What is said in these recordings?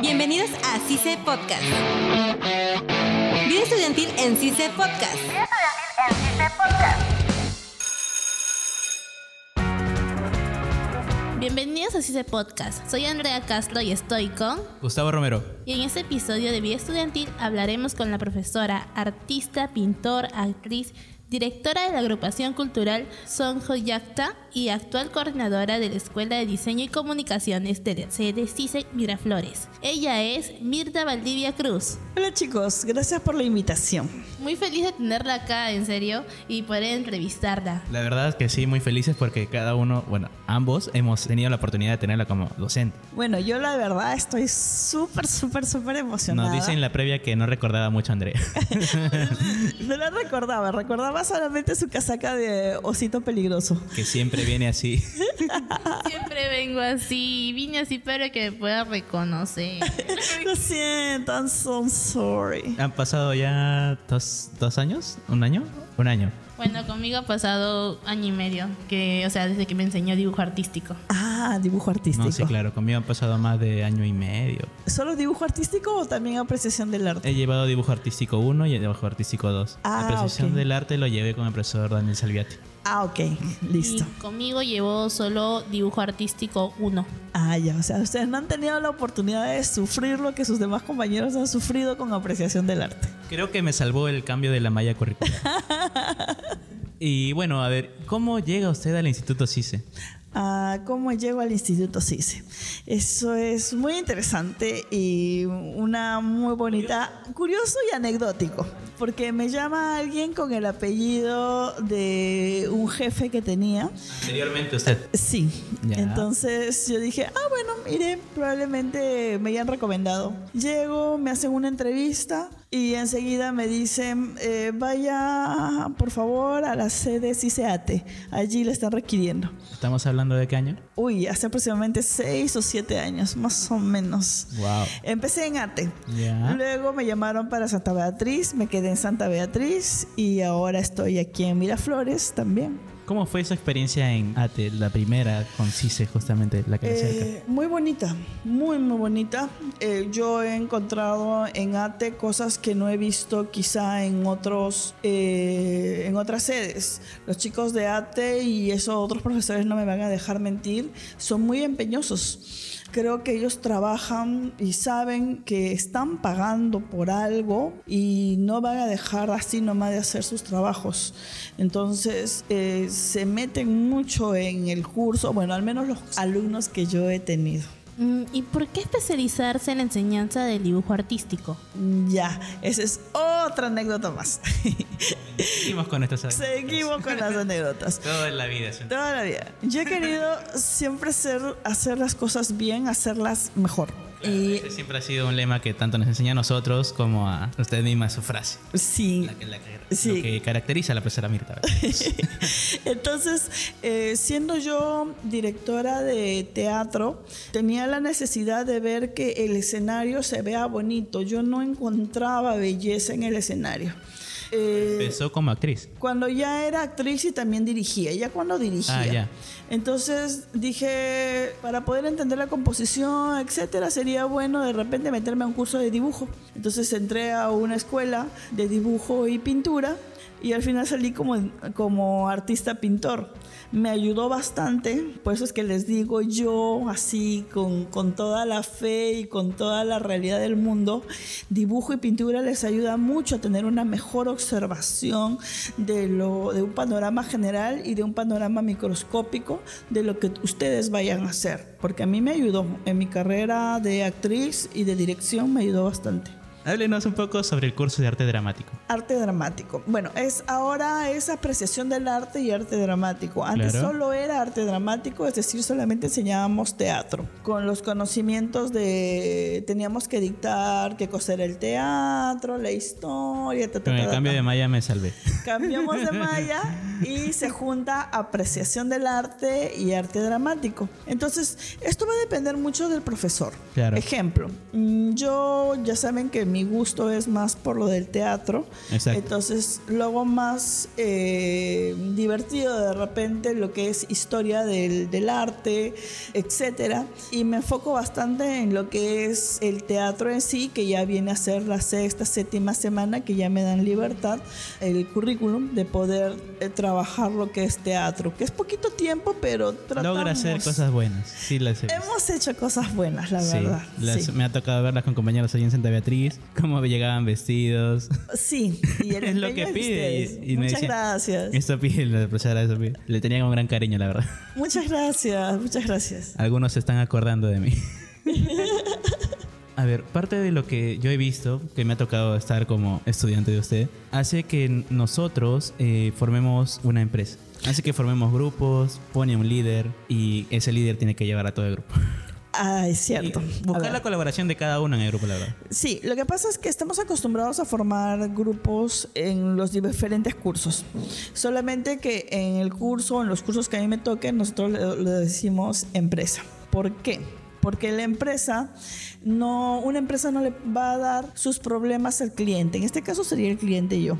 Bienvenidos a CICE Podcast. Vida estudiantil en CICE Podcast. Vida estudiantil en CICE Podcast. Bienvenidos a CICE Podcast. Soy Andrea Castro y estoy con... Gustavo Romero. Y en este episodio de Vida Estudiantil hablaremos con la profesora, artista, pintor, actriz, directora de la agrupación cultural Sonjo Yacta y actual coordinadora de la Escuela de Diseño y Comunicaciones de la sede CICE Miraflores. Ella es Mirta Valdivia Cruz. Hola chicos, gracias por la invitación. Muy feliz de tenerla acá, en serio, y poder entrevistarla. La verdad es que sí, muy felices porque cada uno, bueno, ambos hemos tenido la oportunidad de tenerla como docente. Bueno, yo la verdad estoy súper, súper, súper emocionada. Nos dice en la previa que no recordaba mucho a Andrea. no la recordaba, recordaba solamente su casaca de osito peligroso. Que siempre viene así. Siempre vengo así, vine así para que me pueda reconocer. Lo siento, I'm so sorry. ¿Han pasado ya dos, dos años? ¿Un año? Un año. Bueno, conmigo ha pasado año y medio, que, o sea, desde que me enseñó dibujo artístico. Ah, dibujo artístico. No, sí, claro, conmigo han pasado más de año y medio. ¿Solo dibujo artístico o también apreciación del arte? He llevado dibujo artístico 1 y dibujo artístico 2. Ah, apreciación del arte lo llevé con el profesor Daniel Salviati. Ah, ok, listo. Y conmigo llevó solo dibujo artístico 1. Ah, ya, o sea, ustedes no han tenido la oportunidad de sufrir lo que sus demás compañeros han sufrido con apreciación del arte. Creo que me salvó el cambio de la malla curricular. y bueno, a ver, ¿cómo llega usted al Instituto CICE? Ah, ¿Cómo llego al Instituto CICE? Eso es muy interesante y una muy bonita, curioso y anecdótico, porque me llama alguien con el apellido de un jefe que tenía. Anteriormente usted. Sí, Ya. entonces yo dije, ah, bueno, mire, probablemente me hayan recomendado. Llego, me hacen una entrevista y enseguida me dicen, eh, vaya por favor a la sede CICEATE, allí le están requiriendo. ¿Estamos hablando de qué año? Uy, hace aproximadamente seis o siete años, más o menos. Wow. Empecé en ATE. Ya. Luego me llamaron para Santa Beatriz, me quedé en Santa Beatriz y ahora estoy aquí en Miraflores también. ¿Cómo fue esa experiencia en ATE, la primera con CICE, justamente, la que le acerca? Eh, muy bonita, muy, muy bonita. Eh, yo he encontrado en ATE cosas que no he visto quizá en otros eh, en otras sedes. Los chicos de ATE y esos otros profesores no me van a dejar mentir, son muy empeñosos. Creo que ellos trabajan y saben que están pagando por algo y no van a dejar así nomás de hacer sus trabajos. Entonces eh, se meten mucho en el curso, bueno, al menos los alumnos que yo he tenido. Mm, ¿Y por qué especializarse en la enseñanza del dibujo artístico? Ya, esa es otra anécdota más. Seguimos con estas Seguimos con las anécdotas. Todo en la vida. un- Toda la vida. Yo he querido siempre ser, hacer las cosas bien, hacerlas mejor. Ese siempre ha sido un lema que tanto nos enseña a nosotros como a usted misma su frase. sí, La que, la que- Sí. Lo que caracteriza a la profesora Mirta. Entonces, eh, siendo yo directora de teatro, tenía la necesidad de ver que el escenario se vea bonito. Yo no encontraba belleza en el escenario. Eh, Empezó como actriz. cuando ya era actriz y también dirigía, ya cuando dirigía. Ah, ya. Entonces dije, para poder entender la composición, etcétera, sería bueno de repente meterme a un curso de dibujo. Entonces entré a una escuela de dibujo y pintura y al final salí como, como artista pintor. Me ayudó bastante, por eso es que les digo yo así con, con toda la fe y con toda la realidad del mundo, dibujo y pintura les ayuda mucho a tener una mejor observación de, lo, de un panorama general y de un panorama microscópico de lo que ustedes vayan a hacer, porque a mí me ayudó en mi carrera de actriz y de dirección, me ayudó bastante. Háblenos un poco sobre el curso de arte dramático. Arte dramático. Bueno, es ahora es apreciación del arte y arte dramático. Antes Claro. solo era arte dramático, es decir, solamente enseñábamos teatro. Con los conocimientos de teníamos que dictar qué cosa era el teatro, la historia, ta, ta, Con ta, el ta, cambio de malla me salvé. Cambiamos de malla y se junta apreciación del arte y arte dramático. Entonces, esto va a depender mucho del profesor. Claro. Ejemplo, mm, yo ya saben que mi gusto es más por lo del teatro. Exacto. Entonces lo hago más eh, divertido de repente lo que es historia del, del arte, etcétera. Y me enfoco bastante en lo que es el teatro en sí, que ya viene a ser la sexta, séptima semana, que ya me dan libertad, el currículum de poder eh, trabajar lo que es teatro, que es poquito tiempo, pero tratamos. Logra hacer cosas buenas. Sí, las he. Hemos hecho cosas buenas, la Sí, verdad. las- sí. me ha tocado verlas con compañeros allí en Santa Beatriz, cómo llegaban vestidos. Sí, y el Es lo que de pide, y- y Muchas decía- gracias. Eso pide la profesora, eso pide. Le tenía con gran cariño, la verdad. Muchas gracias, muchas gracias. Algunos se están acordando de mí. A ver, parte de lo que yo he visto, que me ha tocado estar como estudiante de usted, hace que nosotros eh, formemos una empresa. Hace que formemos grupos, pone un líder y ese líder tiene que llevar a todo el grupo. Ah, es cierto. Y buscar la colaboración de cada uno en el grupo, la verdad. Sí, lo que pasa es que estamos acostumbrados a formar grupos en los diferentes cursos. Solamente que en el curso, en los cursos que a mí me toquen, nosotros le, le decimos empresa. ¿Por qué? Porque la empresa no, una empresa no le va a dar sus problemas al cliente. En este caso sería el cliente y yo.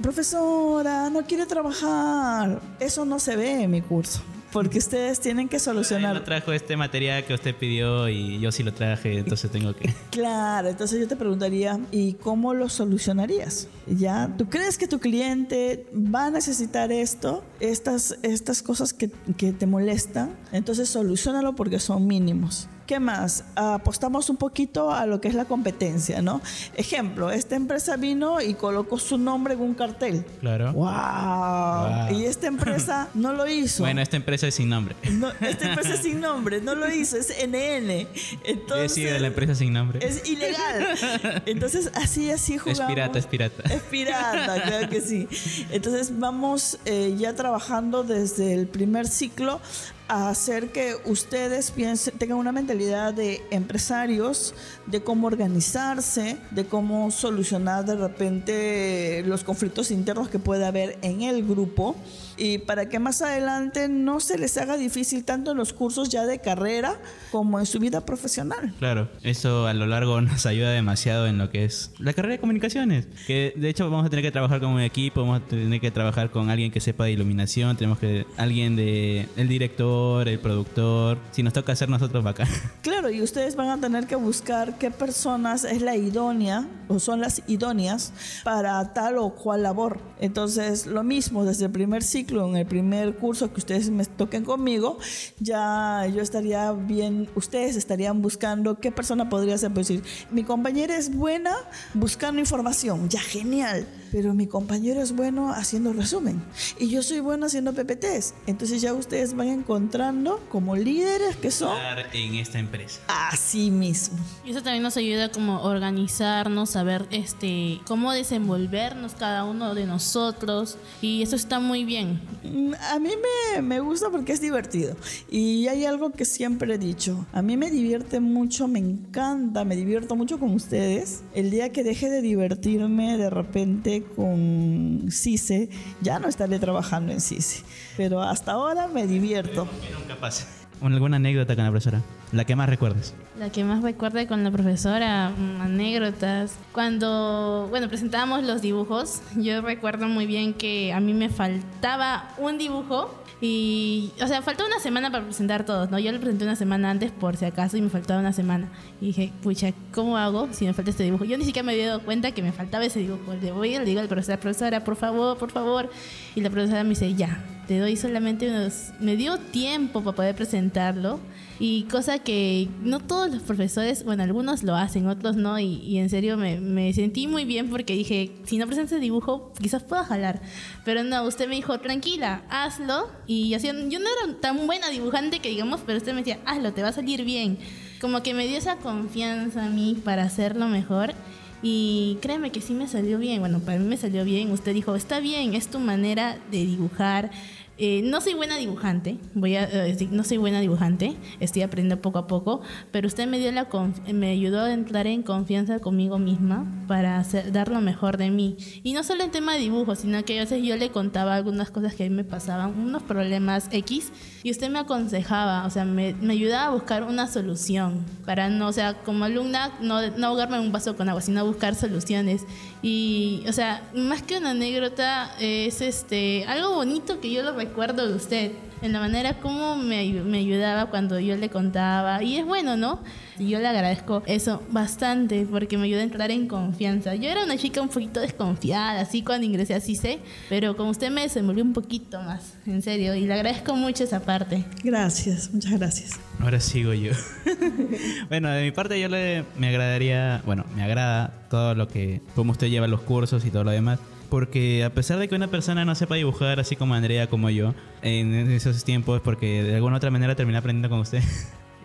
Profesora, no quiere trabajar. Eso no se ve en mi curso. Porque ustedes tienen que solucionar. no trajo este material que usted pidió y yo sí lo traje, entonces tengo que... Claro, entonces yo te preguntaría, ¿y cómo lo solucionarías? ¿Ya? ¿Tú crees que tu cliente va a necesitar esto, estas, estas cosas que, que te molestan? Entonces solucionalo porque son mínimos. ¿Qué más? Apostamos un poquito a lo que es la competencia, ¿no? Ejemplo, esta empresa vino y colocó su nombre en un cartel. Claro. ¡Wow! Wow. Y esta empresa no lo hizo. Bueno, esta empresa es sin nombre. No, esta empresa es sin nombre, no lo hizo, es NN. Entonces, de la empresa sin nombre. es ilegal. Entonces, así, así Es jugamos. pirata, es pirata. Es pirata, claro que sí. Entonces, vamos eh, ya trabajando desde el primer ciclo a hacer que ustedes piensen, tengan una mentalidad de empresarios, de cómo organizarse, de cómo solucionar de repente los conflictos internos que puede haber en el grupo y para que más adelante no se les haga difícil tanto en los cursos ya de carrera como en su vida profesional. Claro, eso a lo largo nos ayuda demasiado en lo que es la carrera de comunicaciones. Que de hecho vamos a tener que trabajar con un equipo, vamos a tener que trabajar con alguien que sepa de iluminación, tenemos que alguien de el director, el productor. Si nos toca hacer nosotros bacán. Claro, y ustedes van a tener que buscar qué personas es la idónea o son las idóneas para tal o cual labor. Entonces, lo mismo desde el primer ciclo, en el primer curso que ustedes me toquen conmigo, ya yo estaría bien, ustedes estarían buscando qué persona podría ser. Pues decir, mi compañera es buena buscando información, ya genial, pero mi compañero es bueno haciendo resumen y yo soy bueno haciendo PPTs. Entonces ya ustedes van encontrando como líderes que son en esta empresa. Así mismo. Y eso también nos ayuda como a organizarnos, saber este cómo desenvolvernos cada uno de nosotros y eso está muy bien. Mm, A mí me, me gusta porque es divertido. Y hay algo que siempre he dicho. A mí me divierte mucho, me encanta, me divierto mucho con ustedes. El día que deje de divertirme de repente con CICE, ya no estaré trabajando en CICE. Pero hasta ahora me divierto. ¿Alguna anécdota con la profesora? La que más recuerdes. La que más recuerda con la profesora, mm, anécdotas. Cuando, bueno, presentábamos los dibujos, yo recuerdo muy bien que a mí me faltaba un dibujo y, o sea, faltó una semana para presentar todos, ¿no? Yo lo presenté una semana antes por si acaso y me faltaba una semana. Y dije, pucha, ¿cómo hago si me falta este dibujo? Yo ni siquiera me había dado cuenta que me faltaba ese dibujo. Le voy y le digo al profesor, profesora, por favor, por favor. Y la profesora me dice, ya, te doy solamente unos... Me dio tiempo para poder presentarlo. Y cosa que no todos los profesores, bueno, algunos lo hacen, otros no. Y, y en serio me, me sentí muy bien porque dije, si no presentas dibujo, quizás pueda jalar. Pero no, usted me dijo, tranquila, hazlo. Y así, yo no era tan buena dibujante que digamos, pero usted me decía, hazlo, te va a salir bien. Como que me dio esa confianza a mí para hacerlo mejor. Y créeme que sí me salió bien. Bueno, para mí me salió bien. Usted dijo, está bien, es tu manera de dibujar. Eh, no soy buena dibujante, voy a eh, no soy buena dibujante, estoy aprendiendo poco a poco, pero usted me dio la me ayudó a entrar en confianza conmigo misma para hacer, dar lo mejor de mí. Y no solo en tema de dibujo, sino que a veces yo le contaba algunas cosas que a mí me pasaban, unos problemas X, y usted me aconsejaba, o sea, me, me ayudaba a buscar una solución para no, o sea, como alumna, no, no ahogarme en un vaso con agua, sino buscar soluciones. Y, o sea, más que una anécdota, es este algo bonito que yo lo recuerdo de usted, en la manera como me, me ayudaba cuando yo le contaba. Y es bueno, ¿no? Y yo le agradezco eso bastante porque me ayudó a entrar en confianza. Yo era una chica un poquito desconfiada, así cuando ingresé a CICE, pero con usted me desenvolví un poquito más, en serio, y le agradezco mucho esa parte. Gracias, muchas gracias. Ahora sigo yo. bueno, de mi parte yo le, me agradaría, bueno, me agrada todo lo que, cómo usted lleva los cursos y todo lo demás. Porque a pesar de que una persona no sepa dibujar así como Andrea, como yo, en esos tiempos, porque de alguna u otra manera terminé aprendiendo con usted.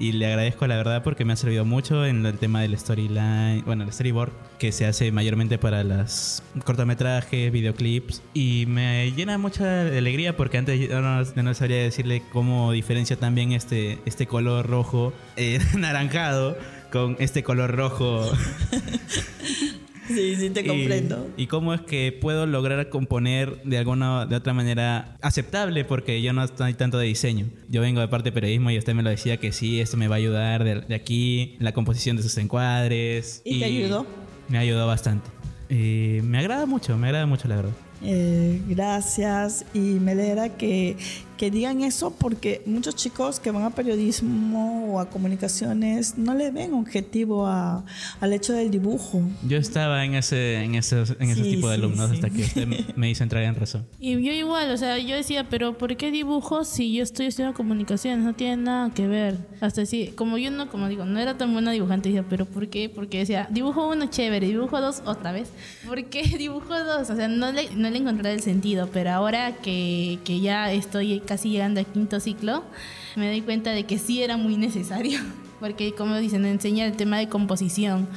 Y le agradezco la verdad porque me ha servido mucho en el tema del storyline, bueno, el storyboard, que se hace mayormente para las cortometrajes, videoclips. Y me llena mucha alegría porque antes yo no, no sabría decirle cómo diferencia también este, este color rojo eh, naranjado con este color rojo Sí, sí, te comprendo. Y, cómo es que puedo lograr componer de alguna de otra manera aceptable porque yo no estoy tanto de diseño. Yo vengo de parte de periodismo y usted me lo decía que sí, esto me va a ayudar de, de aquí, la composición de sus encuadres. ¿Y te ayudó? Me ayudó bastante. Y me agrada mucho, me agrada mucho la verdad. Eh, gracias y me alegra que, que digan eso porque muchos chicos que van a periodismo o a comunicaciones no le ven objetivo a- al hecho del dibujo. Yo estaba en ese, en esos, en esos Sí, tipos de sí, alumnos sí. hasta que usted me- me hizo entrar en razón. Y yo igual, o sea, yo decía, pero ¿por qué dibujo si yo estoy estudiando comunicaciones? No tiene nada que ver. Hasta así, como yo no, como digo, no era tan buena dibujante, decía, pero ¿por qué? Porque decía, dibujo uno chévere, dibujo dos otra vez. ¿Por qué dibujo dos? O sea, no le, no le encontré el sentido, pero ahora que, que ya estoy casi llegando al quinto ciclo, me doy cuenta de que sí era muy necesario. Porque, como dicen, enseña el tema de composición.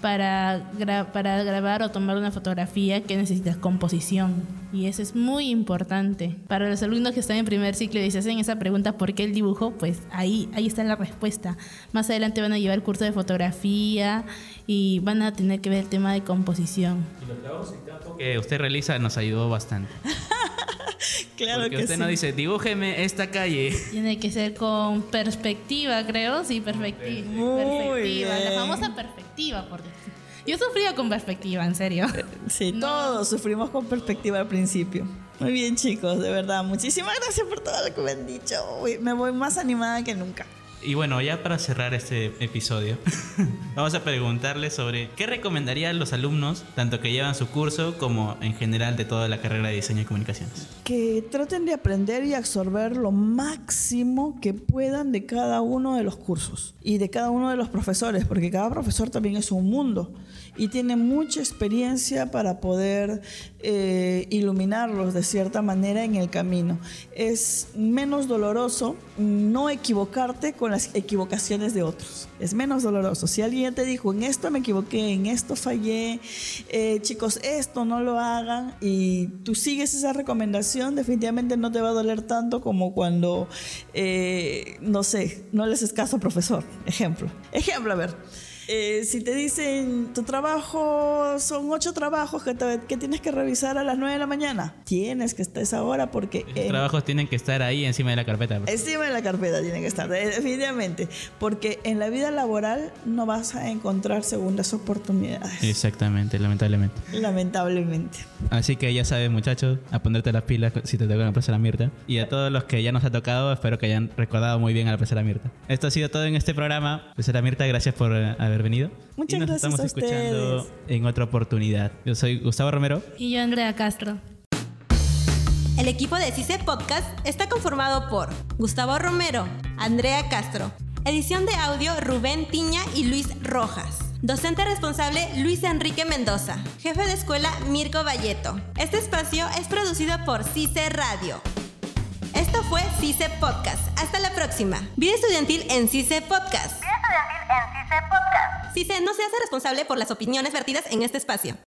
Para, gra- para grabar o tomar una fotografía que necesitas composición. Y eso es muy importante. Para los alumnos que están en primer ciclo y se hacen esa pregunta, ¿por qué el dibujo? Pues ahí, ahí está la respuesta. Más adelante van a llevar curso de fotografía y van a tener que ver el tema de composición. Y los trabajos en campo que usted realiza nos ayudó bastante. Claro Porque que usted sí. nos dice, dibújeme esta calle. Tiene que ser con perspectiva, creo. Sí, perspectiva. Muy perspectiva. La bien. famosa perspectiva, por decir. Yo sufría con perspectiva, en serio. Sí, No. todos sufrimos con perspectiva al principio. Muy bien, chicos, de verdad. Muchísimas gracias por todo lo que me han dicho. Uy, me voy más animada que nunca. Y bueno, ya para cerrar este episodio, vamos a preguntarle sobre qué recomendaría a los alumnos, tanto que llevan su curso como en general de toda la carrera de diseño y comunicaciones. Que traten de aprender y absorber lo máximo que puedan de cada uno de los cursos y de cada uno de los profesores, porque cada profesor también es un mundo y tiene mucha experiencia para poder eh, iluminarlos de cierta manera en el camino. Es menos doloroso no equivocarte con las equivocaciones de otros. Es menos doloroso. Si alguien te dijo, en esto me equivoqué, en esto fallé, eh, chicos, esto no lo hagan y tú sigues esa recomendación, definitivamente no te va a doler tanto como cuando, eh, no sé, no les es caso, profesor. Ejemplo. Ejemplo, a ver. Eh, si te dicen tu trabajo son ocho trabajos que, te- que tienes que revisar a las nueve de la mañana, tienes que estar esa hora porque en- trabajos tienen que estar ahí encima de la carpeta. Encima de la carpeta tiene que estar, eh, definitivamente. Porque en la vida laboral no vas a encontrar segundas oportunidades. Exactamente, lamentablemente. Lamentablemente. Así que ya sabes, muchachos, a ponerte las pilas si te toca la profesora Mirta. Y a todos los que ya nos ha tocado, espero que hayan recordado muy bien a la profesora Mirta. Esto ha sido todo en este programa. Profesora Mirta, gracias por eh, haber venido. Muchas y nos gracias estamos a escuchando ustedes. en otra oportunidad. Yo soy Gustavo Romero. Y yo, Andrea Castro. El equipo de CICE Podcast está conformado por Gustavo Romero, Andrea Castro, edición de audio Rubén Tiña y Luis Rojas. Docente responsable Luis Enrique Mendoza. Jefe de escuela Mirko Valleto. Este espacio es producido por CICE Radio. Esto fue CICE Podcast. Hasta la próxima. Vida estudiantil en CICE Podcast. Vida estudiantil en CICE Podcast. CICE no se hace responsable por las opiniones vertidas en este espacio.